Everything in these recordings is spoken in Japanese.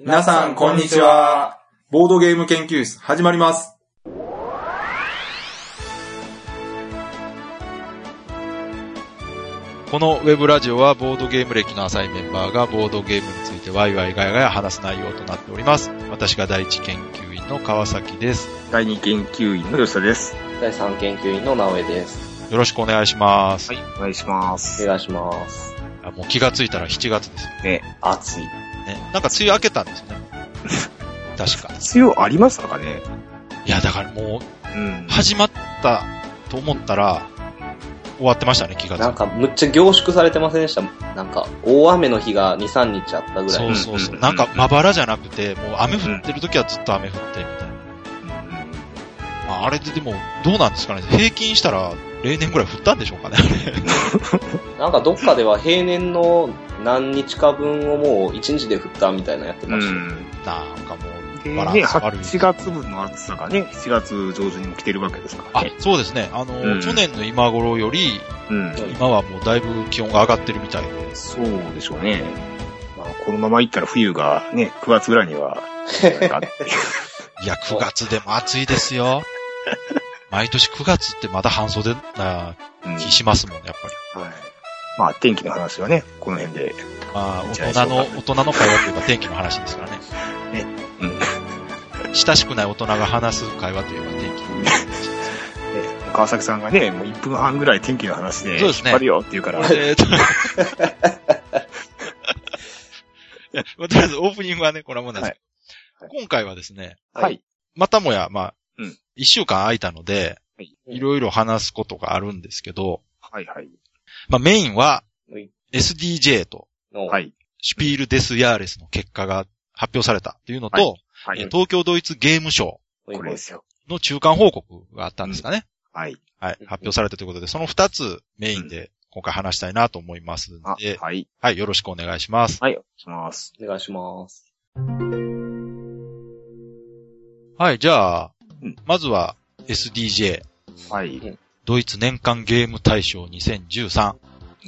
皆さん、こんにちは。ボードゲーム研究室、始まります。このウェブラジオはボードゲーム歴の浅いメンバーがボードゲームについてワイワイガヤガヤ話す内容となっております。私が第一研究員の川崎です。第二研究員の吉田です。第3研究員の直江です。よろしくお願いします。はい、お願いします。お願いします。あもう気がついたら7月ですよね、暑い。ね。なんか梅雨明けたんですね。確か。必要ありましたかね？いや、だからもうんう、始まったと思ったら、終わってましたね、気がついなんか、むっちゃ凝縮されてませんでした？なんか、大雨の日が2、3日あったぐらそい。うそうそう。うんなんか、まばらじゃなくて、もう雨降ってる時はずっと雨降って、みたいな。まあ、あれででも、どうなんですかね？平均したら、例年ぐらい降ったんでしょうかね、あれ。なんか、どっかでは平年の何日か分をもう1日で降ったみたいなのやってうました。なんかもでう、バランね、ス悪い。8月分の暑さがね、7月上旬にも来てるわけですからあね。、そうですね。あの、うん去年の今頃より、うん。今はもうだいぶ気温が上がってるみたいで。そうでしょうね。まあ、このままいったら冬がね、9月ぐらいには、なんかって いや、9月でも暑いですよ。毎年9月ってまだ半袖なうん気しますもんね、やっぱり。はい。まあ、天気の話はね、この辺で。まあ、大人の、大人の会話というか天気の話ですからね。うん。親しくない大人が話す会話といえば天気の話。ね川崎さんがね、もう1分半ぐらい天気の話で、そうですね引っ張るよって言うから、えーといやまあとりあえずオープニングはね、こんなもんなんですけど、今回はですね、はい。またもや、まあうん、一、週間空いたので、はいいろいろ話すことがあるんですけど、はいはい。まあメインははい SDJ とのはい。シュピール・デス・ヤーレスの結果が発表されたっていうのと、はい。えー東京ドイツゲームショこれですよ。ーの中間報告があったんですかね。はい。はい。発表されたということで、その二つメインで今回話したいなと思いますのあ、で、はい。はい。よろしくお願いします。はい、お願いします。お願いします。はい。じゃあうん、まずは SDJ、はい。ドイツ年間ゲーム大賞2013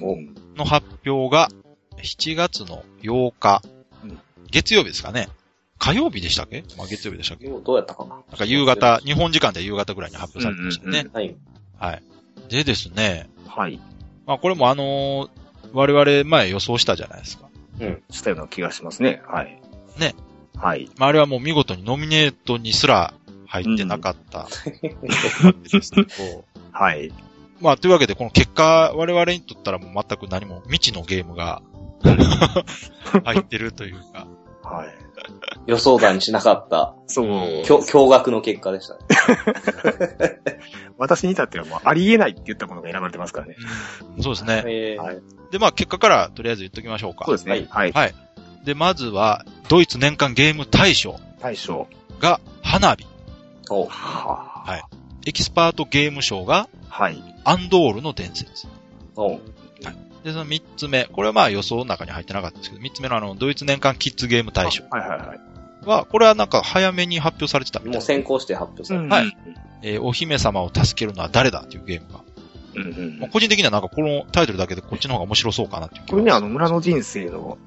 おの発表が7月の8日うん、月曜日ですかね。火曜日でしたっけ？まあ月曜日でしたっけ？どうやったかな？なんか夕方、日本時間で夕方ぐらいに発表されてましたね。うんうんはい。はい。でですね、はい。まあこれもあのー我々前予想したじゃないですか。うん。したような気がしますね。はい。ね。はい。まああれはもう見事にノミネートにすら入ってなかったわけですけど、はい。まあというわけでこの結果、我々にとったらもう全く何も未知のゲームが 入ってるというか、はい。予想だにしなかった、そう。きょ驚愕の結果でしたね。私に至ってはもうありえないって言ったものが選ばれてますからね。うんそうですね。えーはいでまあ結果からとりあえず言っときましょうか。そうですね。はい。はい。で、まずは、ドイツ年間ゲーム大賞大将。が花火。おははいエキスパートゲーム賞がはい。アンドールの伝説。おで、その三つ目。これはまあ予想の中に入ってなかったんですけど、三つ目のあの、ドイツ年間キッズゲーム大賞はいはいはい。は、これはなんか早めに発表されてたみたいな。もう先行して発表された。はい。えーお姫様を助けるのは誰だっていうゲームが。うんうんまあ個人的にはなんかこのタイトルだけでこっちの方が面白そうかなっていう気これね、があの、村の人生の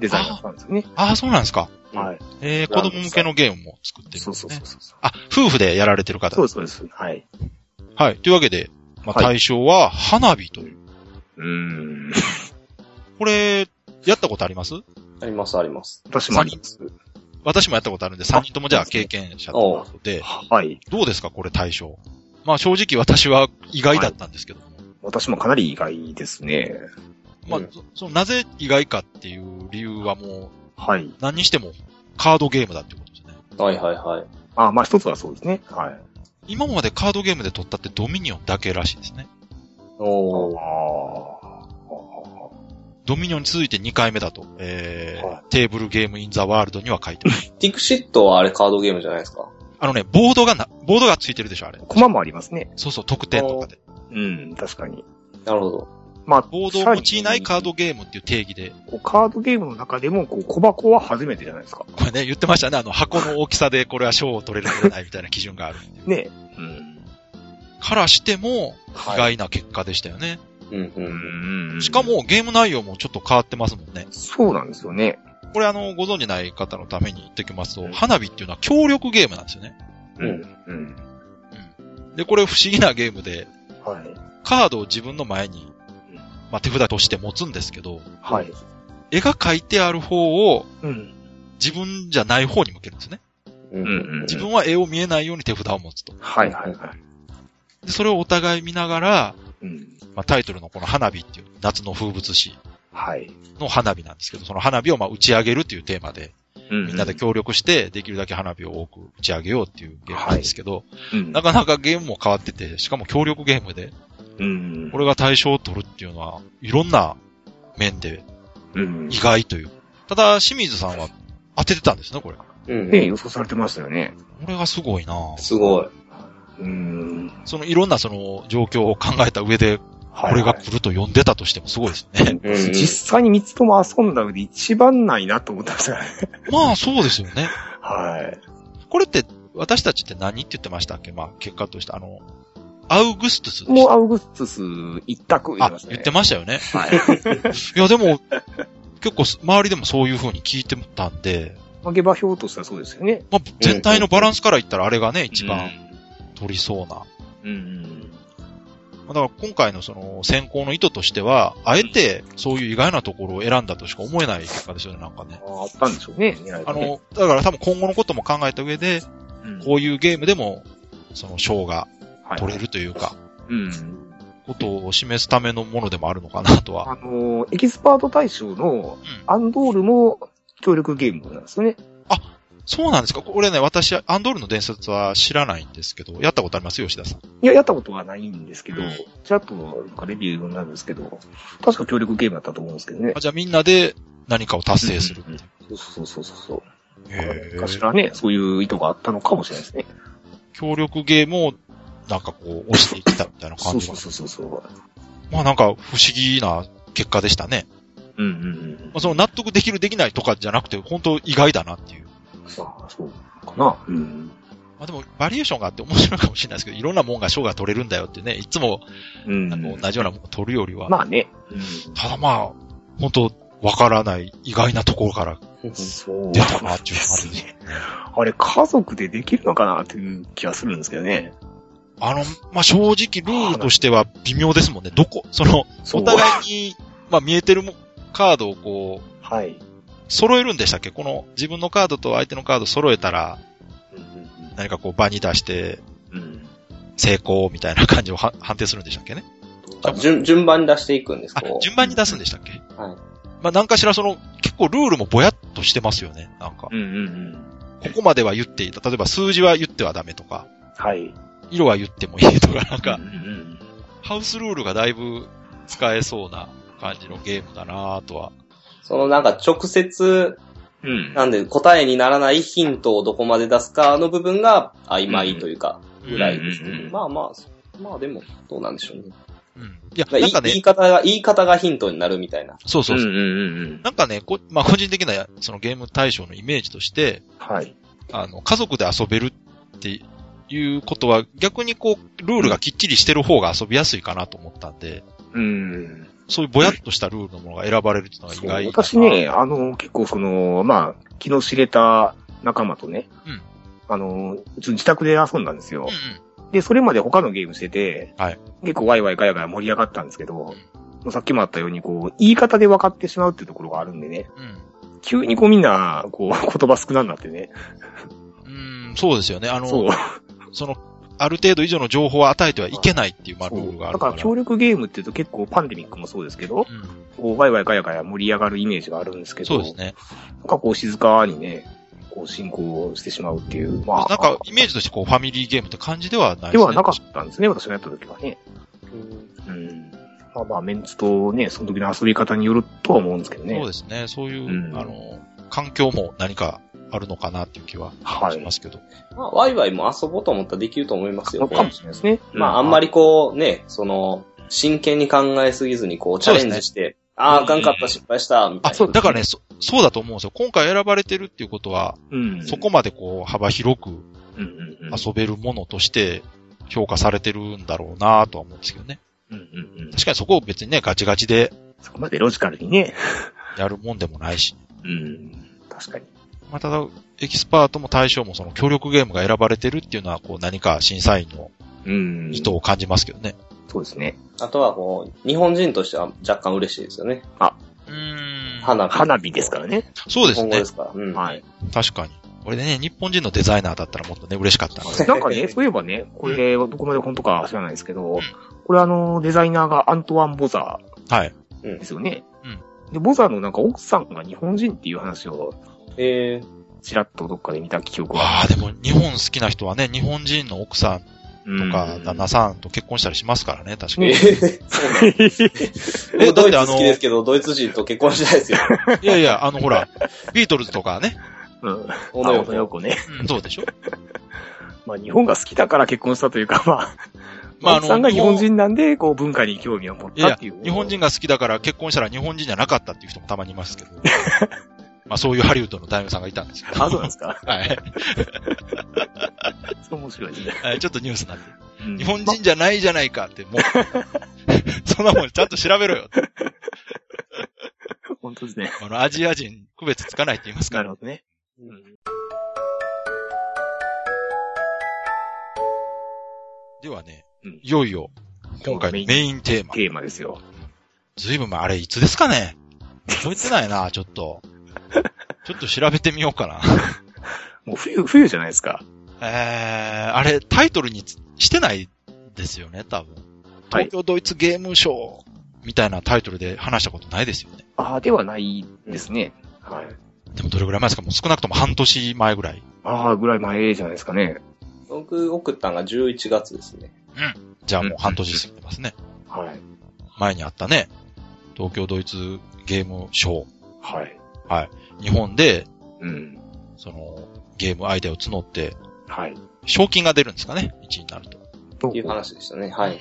デザインだったんですよね。ああ、そうなんですか。はい。えー、子供向けのゲームも作ってるんそうですね。そうそうそう。あ、夫婦でやられてる方そうです、そうです。はい。はい。というわけで、まあ、はい対象は花火という。うーん。これ、やったことあります？あります、あります。私もあります。私もやったことあるんで、3人ともじゃあ経験者ということで、はい。どうですかこれ対象？まあ正直私は意外だったんですけども。私もかなり意外ですね。まあ、うんそそのなぜ意外かっていう理由はもう、はい。何にしてもカードゲームだってことですね。はいはいはい。あ、まあ一つはそうですね。はい。今までカードゲームで取ったってドミニオンだけらしいですね。おー。あドミニオンに続いて2回目だと、えーはテーブルゲームインザワールドには書いてます。ティクシットはあれカードゲームじゃないですか？あのね、ボードがな、ボードがついてるでしょ、あれ。あ。コマもありますね。そうそう、特典とかで。うん、確かに。なるほど。まあ、ボードを用いないカードゲームっていう定義で、こうカードゲームの中でも、こう、小箱は初めてじゃないですか。これね、言ってましたね、あの、箱の大きさでこれは賞を取れる取れないみたいな基準がある。ね。うん。からしても、はい意外な結果でしたよね。うんう。うんん。しか、も、ゲーム内容もちょっと変わってますもんね。そうなんですよね。これあの、ご存知ない方のために言っておきますと、うん花火っていうのは協力ゲームなんですよね。うん。うん。で、これ不思議なゲームで、はい。カードを自分の前にうん、まあ、手札として持つんですけど、はい。絵が描いてある方をうん。自分じゃない方に向けるんですね。うんうん自分は絵を見えないように手札を持つと。はいはいはい。でそれをお互い見ながら、うん。まあ、タイトルのこの花火っていう夏の風物詩はい。の花火なんですけど、その花火をまあ打ち上げるっていうテーマで、みみんなで協力して、できるだけ花火を多く打ち上げようっていうゲームなんですけど、うん。なかなかゲームも変わってて、しかも協力ゲームで、うん。これが対象を取るっていうのは、いろんな面でうん。意外という。ただ、清水さんは当ててたんですね、これ。うんね予想されてましたよね。これがすごいなすごい。うん。そのいろんなその状況を考えた上で、これが来ると読んでたとしてもすごいですね。うん 実際に三つとも遊んだ上で一番ないなと思ってましたね。まあそうですよね。はい。これって、私たちって何って言ってましたっけ？まあ結果として、あの、アウグストゥスもうアウグストゥス一択言ってあまし、たね。言ってましたよね。はい。いやでも、結構す周りでもそういう風に聞いてたんで、まあ、下馬評としてはそうですよね。まあ全体のバランスから言ったらあれがね、一番取りそうな。うん。まあだから今回のその選考の意図としては、あえてそういう意外なところを選んだとしか思えない結果ですよね、なんかね。ああったんでしょうね。狙いがあね、の、だから多分今後のことも考えた上で、うんこういうゲームでも、その賞がはい取れるというか、うん。ことを示すためのものでもあるのかなとは。あの、エキスパート大賞のアンドールも協力ゲームなんですよね。そうなんですか？これね、私、アンドールの伝説は知らないんですけど、やったことあります？吉田さん。いや、やったことはないんですけどうん、ちらっとなんかレビューになるんですけど、確か協力ゲームだったと思うんですけどねあ。じゃあみんなで何かを達成する。うんうんうんそうそうそうそう。へーかしらね、そういう意図があったのかもしれないですね。協力ゲームをなんかこう押していったみたいな感じがそうそうそうそう。まあなんか不思議な結果でしたね。うんうんうん。まあその納得できるできないとかじゃなくて、本当意外だなっていう。ああ、そうかな。うん。まあでもバリエーションがあって面白いかもしれないですけど、いろんなもんが賞が取れるんだよってね、いつもうん。あの同じようなものを取るよりは。まあね。うん。ただまあ、本当わからない意外なところからそう。出たなっていう感じです。あれ、家族でできるのかなっていう気がするんですけどね。あの、まあ正直ルールとしては微妙ですもんね。どこ、その、お互いに、まあ見えてるもカードをこう、はい。揃えるんでしたっけ？この自分のカードと相手のカード揃えたら、うん何かこう場に出して。成功みたいな感じをは判定するんでしたっけね？あ順順番に出していくんですあこ、う順番に出すんでしたっけ？はい。まあ、なんかしらその、結構ルールもぼやっとしてますよね。なんか、うんうんうん。ここまでは言っていた。例えば数字は言ってはダメとか、はい。色は言ってもいいとか、なんかうん、うんハウスルールがだいぶ使えそうな感じのゲームだなぁとは。そのなんか直接、うん。うん。なんで答えにならないヒントをどこまで出すかの部分が曖昧というか、ぐらいですね。うんうんうんまあまあ、まあでも、どうなんでしょうね。うん。いや、まあなんかね言い方が、言い方がヒントになるみたいな。そうそうそう。んうんうん。なんかね、こまあ、個人的なそのゲーム対象のイメージとして、はい。あの、家族で遊べるっていうことは逆にこう、ルールがきっちりしてる方が遊びやすいかなと思ったんで、うん。そういうぼやっとしたルールのものが選ばれるっていうのが意そう外私ね、あの、結構その、まあ、気の知れた仲間とね、うんあの、うち自宅で遊んだんですよ。うんで、それまで他のゲームしてて、はい結構ワイワイガヤガヤ盛り上がったんですけど、もうさっきもあったように、こう、言い方で分かってしまうっていうところがあるんでね、うん。急にこうみんな、こう、言葉少なになってね。うん。うん、そうですよね。あの、その、ある程度以上の情報を与えてはいけないっていう、まあ、ルールがあるか。だからら協力ゲームっていうと結構パンデミックもそうですけど、うん。こうワイワイガヤガヤ盛り上がるイメージがあるんですけど、そうですね。なんかこう静かにね、こう進行してしまうっていう、まあ、なんか、イメージとしてこう、ファミリーゲームって感じではないですね。ではなかったんですね、私がやった時はね。うん。まあまあ、メンツとね、その時の遊び方によるとは思うんですけどね。そうですね。そういう、うんあの、環境も何かあるのかなっていう気ははいしますけど。まあ、ワイワイも遊ぼうと思ったらできると思いますよ。かもしれないですね。まあ、あんまりこう、ね、その、真剣に考えすぎずに、こう、チャレンジして、ああ、あかんかった、失敗した、みたあ、いな。そう、だからね、そ、そうだと思うんですよ。今回選ばれてるっていうことは、うん。そこまでこう、幅広く。遊べるものとして評価されてるんだろうなとは思うんですけどね。うんうんうん。確かにそこを別にね、ガチガチでそこまでロジカルにね。やるもんでもないし。うん。確かに。まあ、ただ、エキスパートも大賞もその協力ゲームが選ばれてるっていうのは、こう何か審査員のうん。意図を感じますけどね。そうですね。あとはこう、日本人としては若干嬉しいですよね。うーん。花火。花火ですからね。そうですね今後で。すから。うん。はい。確かに。これでね、日本人のデザイナーだったらもっとね、嬉しかったんです なんかね、そういえばね、これ、どこまで本当か知らないですけど、んこれあの、デザイナーがアントワン・ボザはい。ーですよね。うんで、ボザーのなんか奥さんが日本人っていう話を、えちらっとどっかで見た記憶が。ああ、でも日本好きな人はね、日本人の奥さんととか旦那さんと結婚したりしますからね、確かー、えに。ー、そうなんです。え僕ドイツだってあの好きですけど、ドイツ人と結婚したいですよ。いやいや、あのほら、ビートルズとかね。うん。小野洋子ね。うん、そうでしょ？まあ日本が好きだから結婚したというか、まあ、まああの奥さんが日本人なんで、こう文化に興味を持っいやたっていう。、日本人が好きだから結婚したら日本人じゃなかったっていう人もたまにいますけど。まあそういうハリウッドの大名さんがいたんですけど。あ、そうなんですか はい。そ う面白いですね。はいちょっとニュースになってる。うん日本人じゃないじゃないかって、もう。そんなもんちゃんと調べろよ。本当ですね。あの、アジア人区別つかないって言いますから。なるほどね。ではねうん、いよいよ、今回のメインテーマ。テーマですよ。ずいぶん前、あれいつですかね？覚えてないな、ちょっと。ちょっと調べてみようかな。もう冬、冬じゃないですか。えー、あれ、タイトルにつしてないですよね、多分。はい東京ドイツゲームショーみたいなタイトルで話したことないですよね。ああ、ではないですね。はい。でもどれぐらい前ですか？もう少なくとも半年前ぐらい。ああ、ぐらい前じゃないですかね。僕送ったのが11月ですね。じゃあもう半年過ぎてますね。はい。前にあったね。東京ドイツゲームショはい。ー。日本で、うん。その、ゲームアイデアを募って、はい。賞金が出るんですかね ?1 位になると。という話でしたね。はい。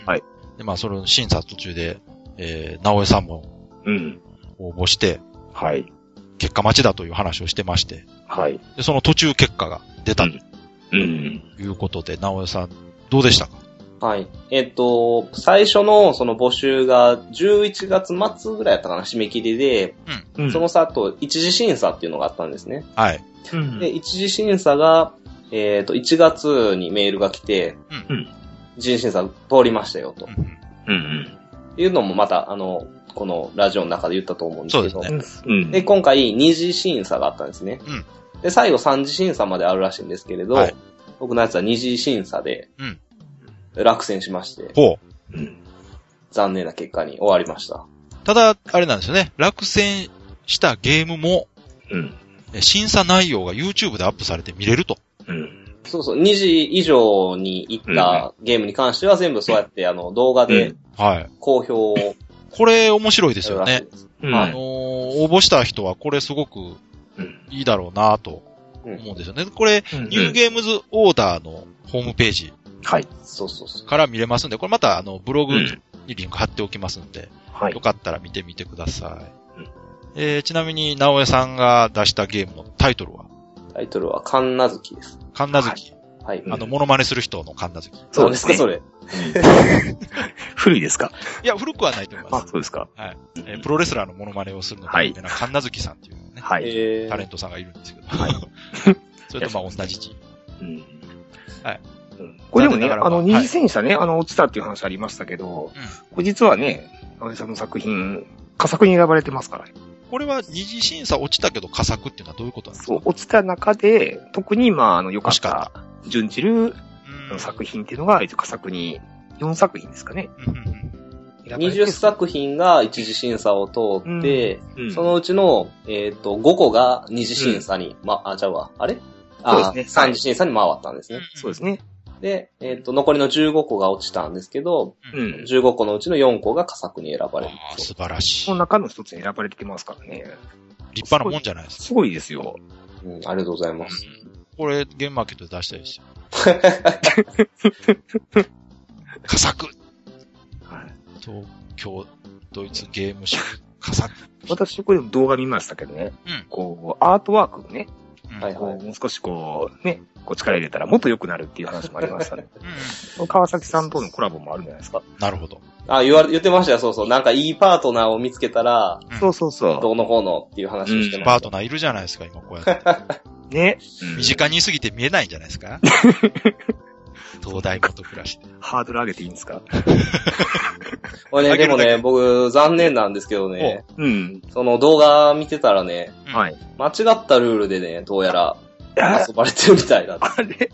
で、まあ、それの審査途中で、えー、直江さんもうん。応募して、はい。結果待ちだという話をしてまして、はい。で、その途中結果が出たとうん。いうことで、直江さん、どうでしたか？はい。えっと、最初のその募集が11月末ぐらいやったかな、締め切りで、うんその後、一次審査っていうのがあったんですね。はい。うんで、一次審査が、えっと、1月にメールが来て、うん一次審査通りましたよ、とうんうん。いうのもまた、あの、このラジオの中で言ったと思うんですけど、そうですうん。で、今回二次審査があったんですね。うんで、最後三次審査まであるらしいんですけれど、はい僕のやつは二次審査でうん、落選しまして、ほう。うん。残念な結果に終わりました。ただ、あれなんですよね。落選したゲームも、うん。え審査内容が YouTube でアップされて見れると。うん。そうそう、2時以上に行ったゲームに関しては全部そうやって、あの、動画ではい。公表をこれ面白いですよね。うん。あのー応募した人はこれすごくうん。いいだろうなとうん思うんですよね。これ、うんニューゲームズオーダーのホームページはい。そうそうそう。から見れますんで、これまたあの、ブログうんにリンク貼っておきますんで、はいよ。かったら見てみてください。うんえー、ちなみに、直江さんが出したゲームのタイトルは、タイトルは、カンナズキです。神奈月。はい。うんあの、モノマネする人の神奈月。そうですね何か 古いですか？いや、古くはないと思いまあ、す。そうですか。えープロレスラーのモノマネをするのがはい有名な神奈月さんっていうね、はい。それ。えタレンー、トさんがいるんですけど。はい それとまあ 同じ字。うんはいうん。これでもね、あの、はい。二次戦車ね、あの、落ちたっていう話ありましたけど、これ実はね、安倍さんの作品、佳作に選ばれてますから。ね。これは二次審査落ちたけど佳作っていうのはどういうことなんですか？そう、落ちた中で、特に、まあ、あの、良かっ惜しかた、準じるうん。作品っていうのが、一応佳作に、4作品ですかね。うんうんうん。選ばれて20作品が一次審査を通って、うん。そのうちの、えっ、と、5個が二次審査に、ま、あ、じゃあわ、あれ？あ、そうですね。三次審査に回ったんですね。そうですね。で、えっ、と、残りの15個が落ちたんですけど、うん。15個のうちの4個が佳作に選ばれる。あー素晴らしいその。中の一つに選ばれてますからね。立派なもんじゃないですか。すごいですよ。うん、ありがとうございます。これ、ゲームマーケットで出したいですよ。佳作はい東京ドイツゲームショー佳作。私、これ動画見ましたけどね。うんこう、アートワークね。うんはいはいもう少しこう、ね、こう力入れたらもっと良くなるっていう話もありましたね。うん川崎さんとのコラボもあるんじゃないですか。なるほど。あ、言われ、言ってましたよ、そうそう。なんかいいパートナーを見つけたら、うんそうそうそどうのこうのっていう話をしてました。パートナーいるじゃないですか、今こうやって。う。ね。身近にいすぎて見えないんじゃないですか？東大元暮らしで。ハードル上げていいんですか？これね、でもね、僕、残念なんですけどね、うん。その動画見てたらね、うんはい。間違ったルールでね、どうやらあ遊ばれてるみたいだ。あれ？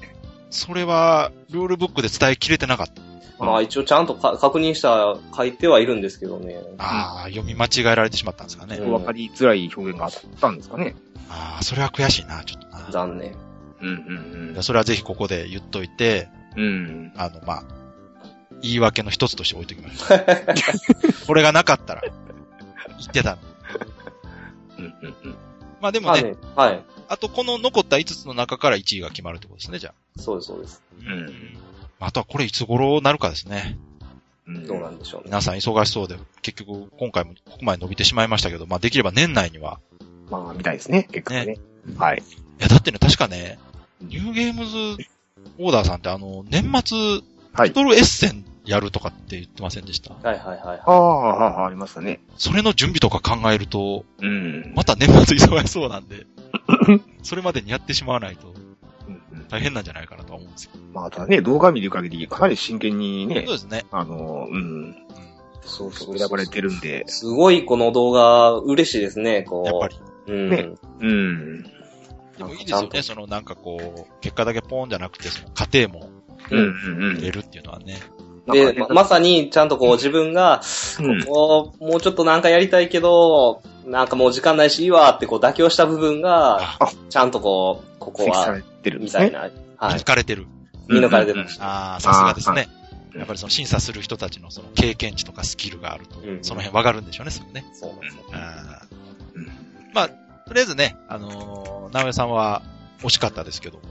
それは、ルールブックで伝えきれてなかった。まあ一応ちゃんとか確認した、書いてはいるんですけどね。ああ、読み間違えられてしまったんですかね。うんわかりづらい表現があったんですかね。ああ、それは悔しいな、ちょっとな。残念。うんうんそれはぜひここで言っといて、うん。うん。あの、まあ、言い訳の一つとして置いときましょう。これがなかったら、言ってたの。うんうんうん。まあでもね、はい。あとこの残った5つの中から1位が決まるってことですね、じゃあ。そうです、そうです。うんあとはこれいつ頃なるかですね。うんどうなんでしょうね。皆さん忙しそうで、結局今回もここまで伸びてしまいましたけど、まあできれば年内には。まあ、みたいですね、結果ね。はい。いや、だってね、確かね、ニューゲームズオーダーさんってあの、年末、はいバトルエッセンやるとかって言ってませんでした？はいはいはい。ああ、ああ、ありましたね。それの準備とか考えると、うん。また年末忙しそうなんで、それまでにやってしまわないとうんうん大変なんじゃないかなとは思うんですけど。まあ、ただね、動画見る限り、かなり真剣にねそう、ですね。あの、うん、うん。そうそう選ばれてるんで、すごいこの動画、嬉しいですね、こう。やっぱり。うん。ねうん。でもいいですよね、そのなんかこう、結果だけポーンじゃなくて、その過程もうん、うん、うん。入れるっていうのはね。で、ままさに、ちゃんとこう自分が、うんこう、もうちょっとなんかやりたいけど、なんかもう時間ないしいいわってこう妥協した部分が、あ、ちゃんとこう、ここは指摘され、てるんですね。みたいな。はい見抜。かれてる。見抜かれてましああ、さすがですね。うんやっぱりその審査する人たちのその経験値とかスキルがあると、うんその辺わかるんでしょうね、すぐね。そうなんですよ。あーうんまあ、とりあえずね、あのー、直江さんは惜しかったですけども、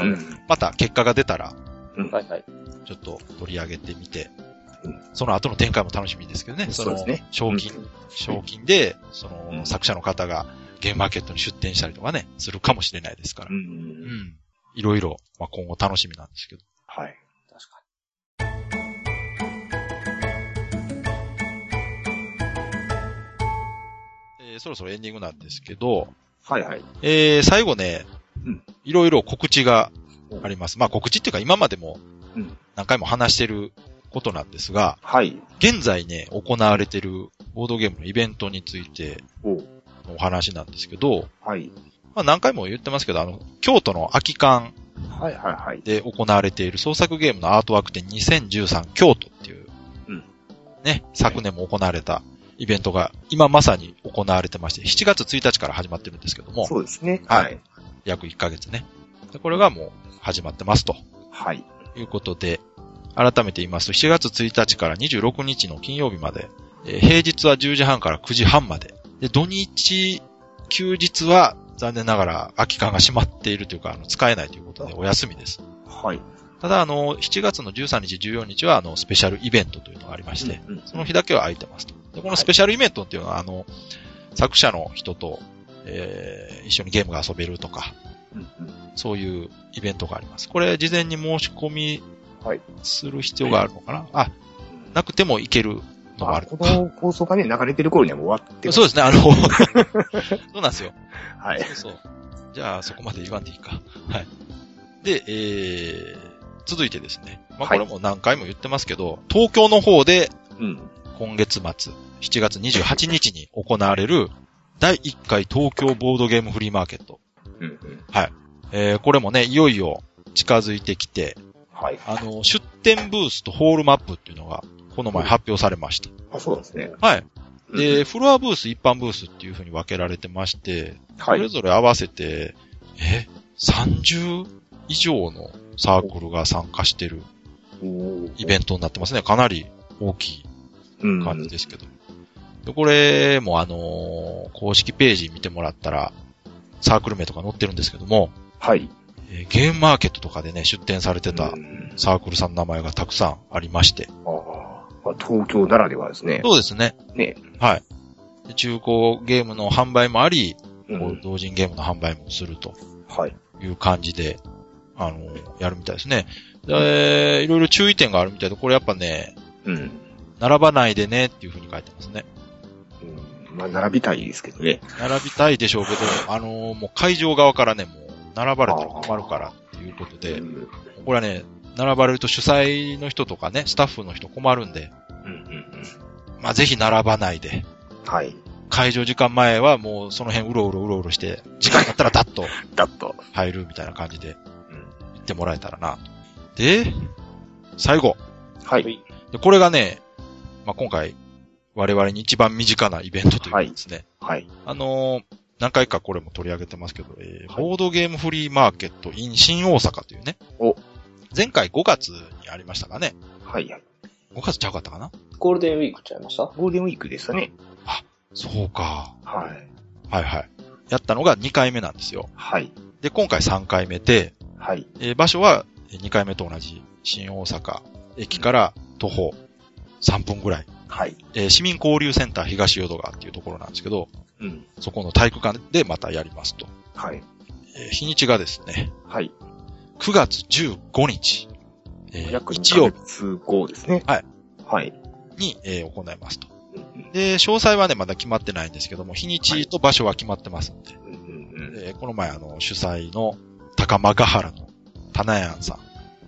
うんまた結果が出たら、はいはい。ちょっと取り上げてみてうん、その後の展開も楽しみですけどね。そのそうですね、賞金、うん賞金で、その、うん作者の方がゲームマーケットに出展したりとかね、するかもしれないですから。う。うんん。いろいろ、まあ、今後楽しみなんですけど。はい。そろそろエンディングなんですけど、はいはい。えー、最後ねうん、いろいろ告知があります。まあ告知っていうか今までもうん何回も話してることなんですが、はい。現在ね、行われてるボードゲームのイベントについておのお話なんですけど、はい。まあ何回も言ってますけど、あの、京都の空き館はいはいはい。で行われている創作ゲームのアートワーク展2013京都っていう、うんね、昨年も行われたイベントが今まさに行われてまして、7月1日から始まってるんですけども、そうですね。はい。約1ヶ月ね。でこれがもう始まってますとはい。いうことで、改めて言いますと、7月1日から26日の金曜日まで、えー平日は10時半から9時半まで、で、土日、休日は残念ながら空き館が閉まっているというか、あの、使えないということでお休みです。はい。ただ、あの、7月の13日、14日は、あの、スペシャルイベントというのがありまして、うんうんその日だけは空いてますと。で、このスペシャルイベントっていうのは、あの、作者の人と、えー一緒にゲームが遊べるとか、うんうんそういうイベントがあります。これ、事前に申し込みはいする必要があるのかな、あ、なくてもいけるのもあるこの放送がね、流れてる頃にはもう終わってそうですね、あの、そうなんですよ。はい。そうそう。じゃあ、そこまで言わんでいいか。はい。で、えー、続いてですね。まあ、こはいれも何回も言ってますけど、東京の方でうん。今月末、7月28日に行われる第1回東京ボードゲームフリーマーケット。うんうん。えー、これもね、いよいよ近づいてきて、はい。あの、出店ブースとホールマップっていうのが、この前発表されました。あ、そうですね。はい。うんで、フロアブース、一般ブースっていう風に分けられてまして、それはい。ぞれ合わせて、え、30以上のサークルが参加してるイベントになってますね。かなり大きいうん感じですけど。でこれもあのー公式ページ見てもらったら、サークル名とか載ってるんですけども、はい。えーゲームマーケットとかでね、出展されてたうんサークルさんの名前がたくさんありまして。ああまあ東京ならではですね。そうですね。ね。はい。で中古ゲームの販売もあり、うん同人ゲームの販売もするとはい。いう感じで、あの、やるみたいですね。で、いろいろ注意点があるみたいで、これやっぱね、うん。並ばないでねっていうふうに書いてますね。うんまあ、並びたいですけどね。並びたいでしょうけど、あのもう会場側からね、もう、並ばれたら困るからっていうことでう、ん。これはね、並ばれると主催の人とかね、スタッフの人困るんで、うん。うん。まあ、ぜひ並ばないで、はい。会場時間前はもうその辺うろうろうろうろして、時間だったらダッと だっと。入るみたいな感じでうん。行ってもらえたらな。で、最後。はい。でこれがね、まあ、今回、我々に一番身近なイベントというかですね。はい。あのー何回かこれも取り上げてますけど、えーはいボードゲームフリーマーケット in 新大阪というね。お前回5月にありましたかね。はい。はい。5月ちゃうかったかな？ゴールデンウィークちゃいました？ゴールデンウィークでしたね。そうか。はい。はいはい。やったのが2回目なんですよ。はい。で、今回3回目で、はい。えー場所は2回目と同じ新大阪駅から徒歩3分ぐらい。はい。えー市民交流センター東淀川っていうところなんですけど、うん。そこの体育館でまたやりますと。はい。えー日にちがですね、はい。9月15日、えー約2日曜ヶ月後ですね。はい。はい。日に、えー行いますと。うんで、詳細はね、まだ決まってないんですけども、日にちと場所は決まってますんで、うんうんうん。えーこの前あの、主催の高間ヶ原の棚屋さ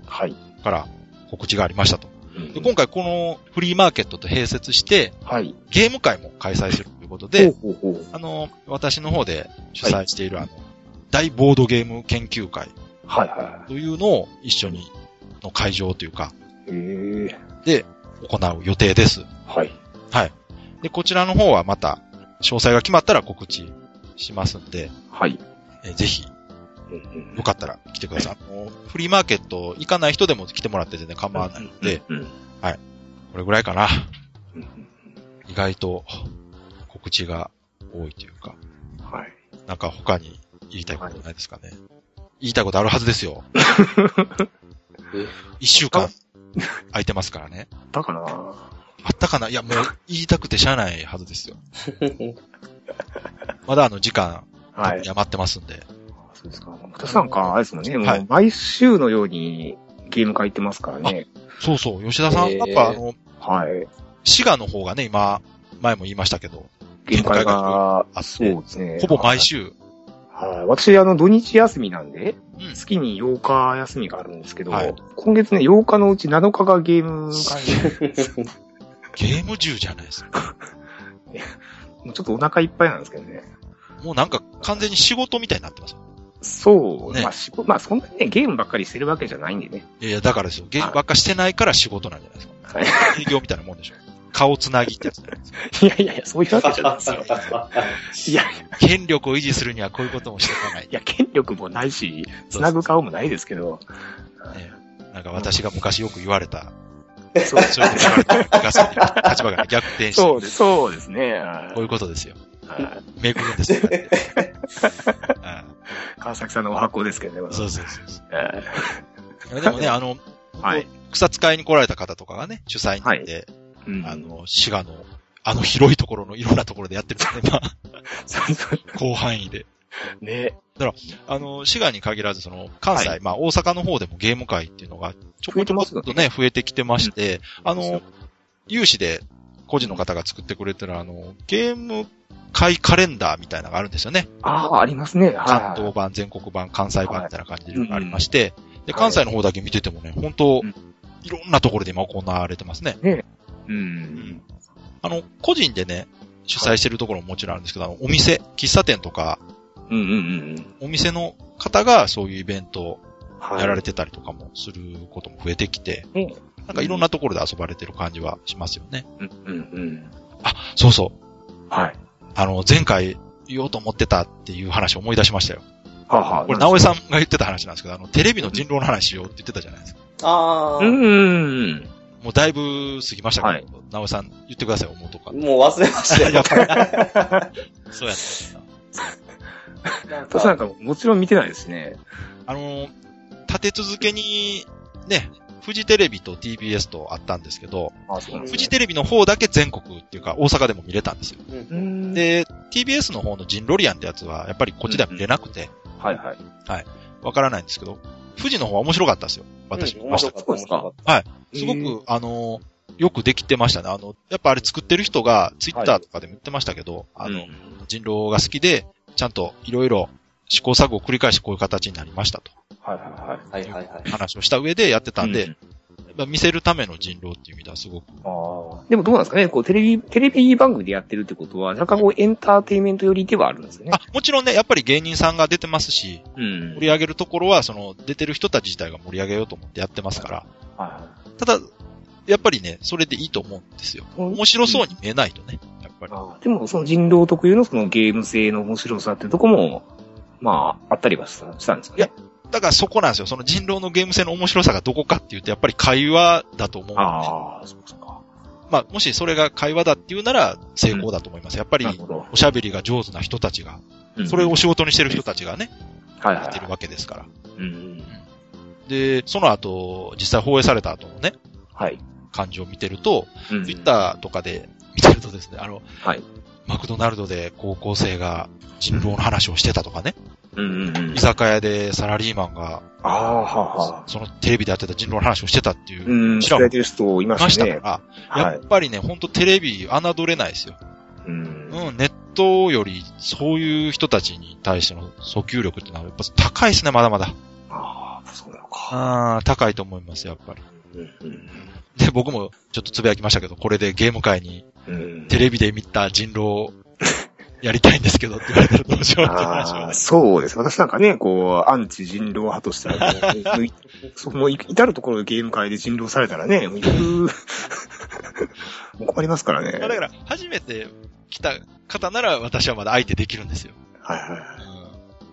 はい。んから告知がありましたと。うんで今回このフリーマーケットと併設して、はい。ゲーム会も開催するということで、ほうほうほう。あの、私の方で主催しているあの、大ボードゲーム研究会はいはというのを一緒にの会場というか。で行う予定です。はい。で、こちらの方はまた、詳細が決まったら告知しますんで、はい。えーぜひ、よかったら来てください。あのフリーマーケット行かない人でも来てもらって全然構わないので、、うんうんこれぐらいかな。うん意外と告知が多いというか、はい。なんか他に言いたいことないですかね。言いたいことあるはずですよ。え 一週間空いてますからね。だからな？あったかな？いや、もう言いたくてしゃあないはずですよ。まだあの時間、はい。余ってますんで。そうですか？私なんか、あれですもんね、もはいう毎週のようにゲーム会行ってますからね。そうそう、吉田さん、やっぱあの、はい。滋賀の方がね、今、前も言いましたけど、ゲーム会が、あってそうですね。ほぼ毎週、はい。私、あの、土日休みなんで、うん月に8日休みがあるんですけど、はい今月ね、8日のうち7日がゲーム会 ゲーム中じゃないですか。もうちょっとお腹いっぱいなんですけどね。もうなんか完全に仕事みたいになってます。そう。ねまあ、仕事、まあ、そんなにね、ゲームばっかりしてるわけじゃないんでね。いやいや、だからですよ。ゲームばっかしてないから仕事なんじゃないですか。はい。営業みたいなもんでしょ。顔つなぎってやつじゃないですか。いやいやいや、そういうわけじゃないですよ。いや権力を維持するにはこういうこともしていかないい。や、権力もないし、つなぐ顔もないですけど、ねなんか私が昔よく言われた、そうそういうこと言われた気がするんで立場が逆転して、そうです、そうですね。はこういうことですよ。いはい巡るんですよ。川崎さんのお箱ですけどね。うんそうそうそうそう。でもね、あの、はい。草使いに来られた方とかがね、主催になって、うん。あの、滋賀の、あの広いところのいろんなところでやってるんですね、広範囲で。ね。あの、滋賀に限らず、その、関西、はい。まあ、大阪の方でもゲーム会っていうのが、ちょこちょこっとね、増えてきてまして、あそうの、有志で、個人の方が作ってくれてる、あの、ゲーム会カレンダーみたいなのがあるんですよね。ああ、ありますね。はい関東版、全国版、関西版みたいな感じでありまして、で、関西の方だけ見ててもね、本当うんいろんなところで今行われてますね。うん。あの、個人でね、主催してるところももちろんあるんですけど、あの、お店、喫茶店とか、うんうんうん。お店の方がそういうイベントをはい。やられてたりとかもすることも増えてきて、うんなんかいろんなところで遊ばれてる感じはしますよね。うんうんうん。あ、そうそう。はい。あの、前回言おうと思ってたっていう話を思い出しましたよ。はあはあ。これ、直江さんが言ってた話なんですけど、あの、テレビの人狼の話しようって言ってたじゃないですか。ああ、うんうんうん。もうだいぶ過ぎましたけど、はい直江さん言ってください、思うとか。もう忘れました やっぱりよ。そうやった。なん私なんかかもちろん見てないですね。あの、立て続けに、ね、フジテレビと TBS とあったんですけど、あそうなんですフジテレビの方だけ全国っていうか大阪でも見れたんですよ。うんうん。で、TBS の方のジンロリアンってやつは、やっぱりこっちでは見れなくて、はいはい。わからないんですけど、富士の方は面白かったですよ。私うん見ました。面白かった、面白かっすごく、あの、よくできてましたね。あの、やっぱあれ作ってる人が、ツイッターとかでも言ってましたけど、あの、人狼が好きで、ちゃんといろいろ試行錯誤を繰り返してこういう形になりましたと。はいはいはい。た。はいはいはい。話をした上でやってたんで、見せるための人狼っていう意味ではすごく。ああ。でもどうなんですかね？こう、テレビ、テレビ番組でやってるってことは、若干こう、エンターテインメント寄りではあるんですよね。あ、もちろんね、やっぱり芸人さんが出てますし、うん盛り上げるところは、その、出てる人たち自体が盛り上げようと思ってやってますから。はただ、やっぱりね、それでいいと思うんですよ。い。面白そうに見えないとね、やっぱり。あーでも、その人狼特有のそのゲーム性の面白さってとこも、まあ、あったりはしたんですかね。だからそこなんですよ。その人狼のゲーム性の面白さがどこかっていうと、やっぱり会話だと思うんで。ああ、そうですか。まあ、もしそれが会話だっていうなら成功だと思います。やっぱり。おしゃべりが上手な人たちが、うんそれを仕事にしてる人たちがね、はいはいやってるわけですから。うん。で、その後、実際放映された後のね、はい。感じを見てると、うんツイッターとかで見てるとですね、あの、はい。マクドナルドで高校生が人狼の話をしてたとかね、うんうんうん居。酒屋でサラリーマンが、ああ、はあはあ。そのテレビでやってた人狼の話をしてたっていう、うん、知らんてる人いましたね。から、はいやっ。ぱりね、ほんとテレビ侮れないですよ。うん。うん、ネットよりそういう人たちに対しての訴求力っていうのはやっぱ高いですね、まだまだ。ああ、そうなのか。ああ、高いと思います、やっぱり。うんで、僕もちょっとつぶやきましたけど、これでゲーム界にテレビで見た人狼やりたいんですけどって言われたらどうしようって話をああ、。そうです。私なんかね、こう、アンチ人狼派としたら、もう至るところでゲーム界で人狼されたらね、もう もう困りますからね。まあだから、初めて来た方なら私はまだ相手できるんですよ。はいはい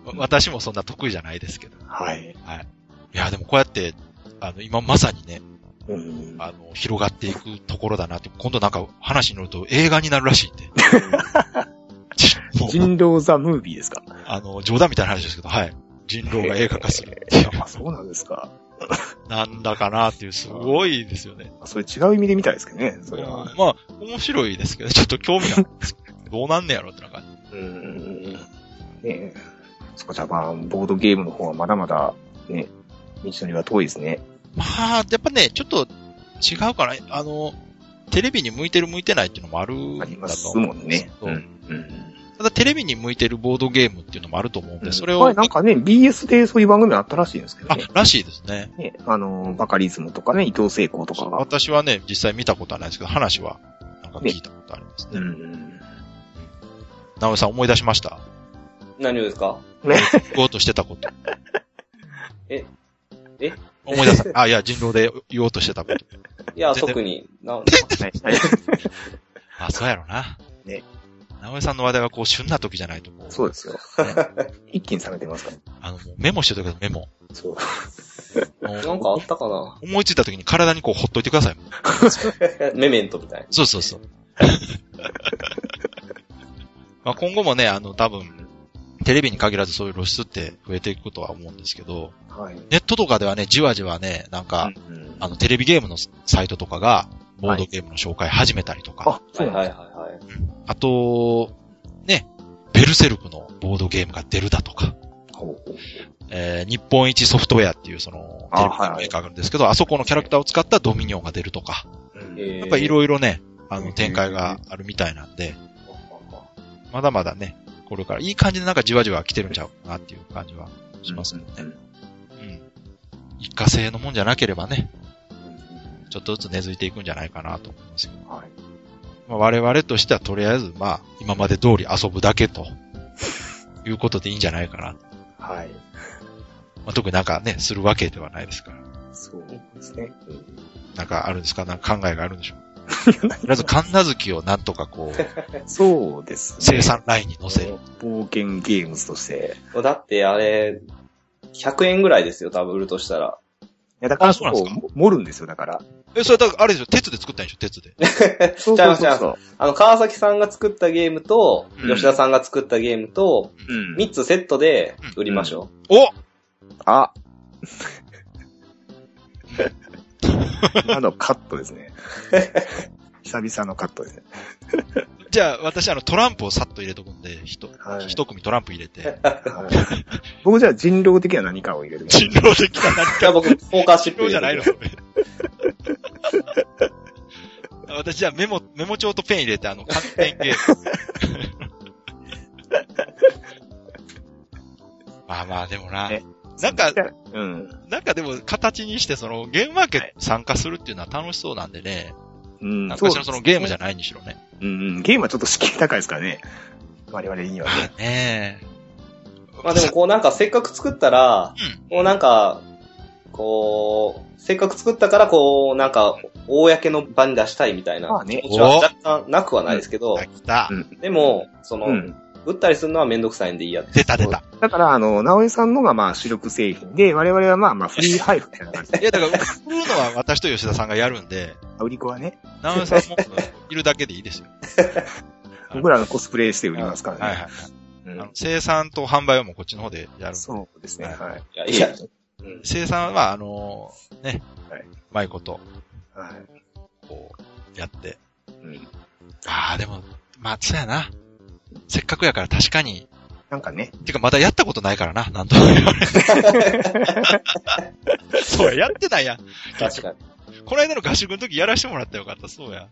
うん、わ私もそんな得意じゃないですけど。はい。はい。いや、でもこうやって、あの、今まさにね、うん。あの、広がっていくところだなって、今度なんか話に乗ると映画になるらしいんで。もう人狼ザ・ムービーですか？あの、冗談みたいな話ですけど、はい。人狼が映画化する。いや、まあそうなんですか。なんだかなっていう、すごいですよね。それ違う意味で見たいですけどね、それは。まあ、面白いですけど、ちょっと興味が、どうなんねやろってなんか。うん。ねえ。そっか、じゃあまあ、ボードゲームの方はまだまだ、ね、道のりは遠いですね。まあ、やっぱね、ちょっと違うかな。あの、テレビに向いてる向いてないっていうのもあるんありますだと思もんね。そううん。ただテレビに向いてるボードゲームっていうのもあると思うんで、うんそれを、前なんかね、BS でそういう番組あったらしいんですけどあね。、らしいですね。ね、あの、バカリズムとかね、伊藤聖子とかが。私はね、実際見たことはないですけど、話は、なんか聞いたことありますうね。ん。直江さん思い出しました？何をですか？ね。言おうとしてたこと。ええ？思い出さ、あ、いや、人狼で言おうとしてたこと。いや、特に。な あ、そうやろな。ね。直江さんの話題はこう、旬な時じゃないとこう、そうですよ。一気に冷めてますから。あの、メモしておいてください、メモ。そうなんかあったかな？思いついた時に体にこう、ほっといてください。メメントみたいな。そうそうそう。まあ今後もね、あの、多分、テレビに限らずそういう露出って増えていくとは思うんですけど、はい。ネットとかではね、じわじわね、なんか、うんあの、テレビゲームのサイトとかが、ボードゲームの紹介始めたりとか。はい。はいはいはい。あと、ね、ベルセルクのボードゲームが出るだとか、えー日本一ソフトウェアっていうその、テレビゲームメーカーがあるんですけど、あそこのキャラクターを使ったドミニオンが出るとか、やっぱいろいろね、あの、展開があるみたいなんで、まだまだね、からいい感じでなんかじわじわ来てるんちゃうかなっていう感じはしますけどね。うん。一過性のもんじゃなければね、ちょっとずつ根付いていくんじゃないかなと思いますけど。はい。まあ、我々としてはとりあえず、まあ、今まで通り遊ぶだけと、いうことでいいんじゃないかな。はい。まあ、特になんかね、するわけではないですから。そうですね。なんかあるんですか？なんか考えがあるんでしょうとりあえず、神奈月をなんとかこう、そうですね。生産ラインに乗せる。冒険ゲームズとして。だってあれ、100円ぐらいですよ、多分売るとしたら。いや、だから、あそうなんですか？こう盛るんですよ、だから。え、それだから、あれでしょ鉄で作ったんでしょ？鉄で。そ うちゃいますそう。あの、川崎さんが作ったゲームと、うん吉田さんが作ったゲームと、うん。3つセットで売りましょおあ 今のカットですね。久々のカットですね。じゃあ、私あのトランプをさっと入れとくんで、一、はい一組トランプ入れて、はい僕じゃあ人狼的な何かを入れる。人狼的な何じゃあ僕、ポーカーシップ人狼じゃないの入私じゃあメモ、メモ帳とペン入れて、あの、紙ペンゲーム。まあまあ、でもなえ、なんか、うん。なんかでも形にしてそのゲームマーケット参加するっていうのは楽しそうなんでね、うん。なんかしらそのゲームじゃないにしろね。うんうん。ゲームはちょっと敷居高いですからね。我々にはまね。あねまあでもこうなんかせっかく作ったら、うん。もうなんか、こう、せっかく作ったからこう、なんか、公の場に出したいみたいなまあね気持ちは若干なくはないですけど、でも、その、うん。売ったりするのはめんどくさいんでいいやって。出た出た。だから、あの、直江さんのがまあ主力製品で、我々はまあまあフリー配布みたいな感じで。いや、だから、売るのは私と吉田さんがやるんで、売り子はね、直江さんもいるだけでいいですよ。僕らのコスプレして売りますからね。はいはい。うんあの生産と販売はもうこっちの方でやるんで。そうですね。はい。いや、いや、うん生産は、あのーね、はいうまいこと、はい。こう、やって。うん。ああ、でも、まあ、そうやな。せっかくやから確かに、なんかね、てかまだやったことないからな、なんとも言われ そうや、やってないやん。確かに。この間の合宿の時やらしてもらったらよかった、そうや。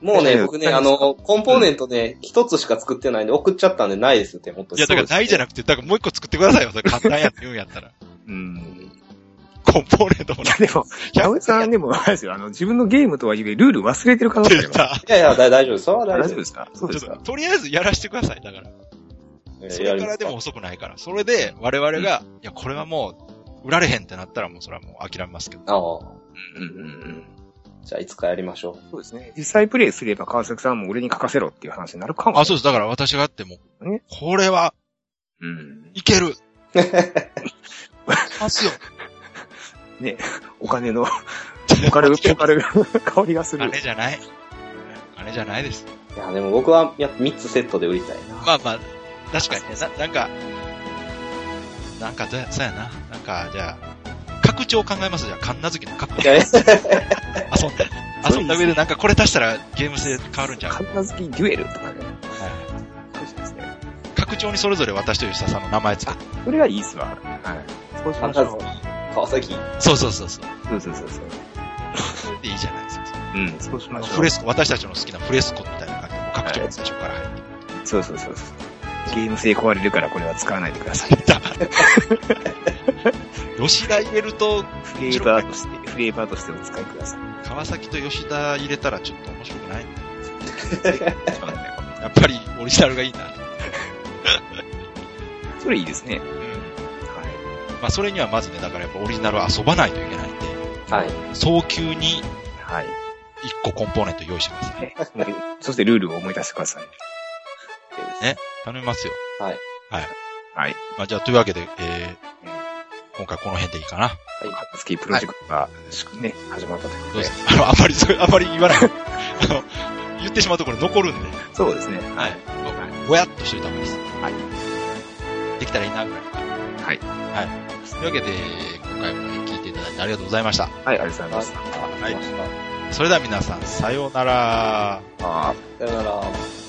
もうね、ええ僕ね、あの、コンポーネントね、一つしか作ってないんで送っちゃったんでないですよ、手元に。いや、だからないじゃなくて、だからもう一個作ってくださいよ、それ簡単やって言うんやったら。うん。コンポーネントもないや、でも、直江さんでも、あれですよ、あの、自分のゲームとはいえ、ルール忘れてる可能性あ 出ります。た。いやいや、だ大丈夫です。大大丈夫です。丈夫ですか？そうですか？と、とりあえずやらしてください、だから。えそれからでも遅くないから。それで、我々が、いや、これはもう、売られへんってなったらもうそれはもう諦めますけど。ああ。うんうんうん。じゃあ、いつかやりましょそうですね。実際プレイすれば川崎さんも俺に書かせろっていう話になるかもあ、しれそうです。だから私があってもね、これは。うん。いける。う。ますよ。お金の、お金、お金が 香りがする。あれじゃない。あれじゃないです。いや、でも僕は、やっぱ3つセットで売りたいな。まあまあ、確かにね、な、なんか、なんかどうや、そうやな。なんか、じゃあ、拡張考えますじゃあ、神奈月の拡張。遊んで。遊んだ上でなんかこれ足したらゲーム性変わるんちゃう？神奈月デュエルとかね。はいですね。拡張にそれぞれ私と吉田さんの名前つけて。それがいいっすわ。はい。そうしましょう。川崎？そうそうそうそう。そうそうそうそう。それでいいじゃないですか。うん、そうしましょう。フレスコ、私たちの好きなフレスコみたいな感じで、拡張が最初から入ってそうそうそうそう。ゲーム性壊れるからこれは使わないでください。た。吉田入れると、フレーバーとして、フレーバーとしてお使いください。川崎と吉田入れたらちょっと面白くない？やっぱりオリジナルがいいな。それいいですね。まあそれにはまずね、だからやっぱオリジナルを遊ばないといけないんで、はい。早急にい。はい。1個コンポーネント用意してます。ねそしてルールを思い出してください。頼みますよ。はい。はい。まあじゃあというわけで、えー、今回この辺でいいかな。ハッスキープロジェクトが、ね、始まったということで あの、あんまり、それあんまり言わない。あの、言ってしまうところ残るんで、そうですね。はい。ぼやっとしといた方がいいです。はい。できたらいいな、ぐらいか。はい。はい。というわけで、今回も聞いていただいてありがとうございました。はい、ありがとうございました。はいそれでは皆さん、さようなら。さよなら。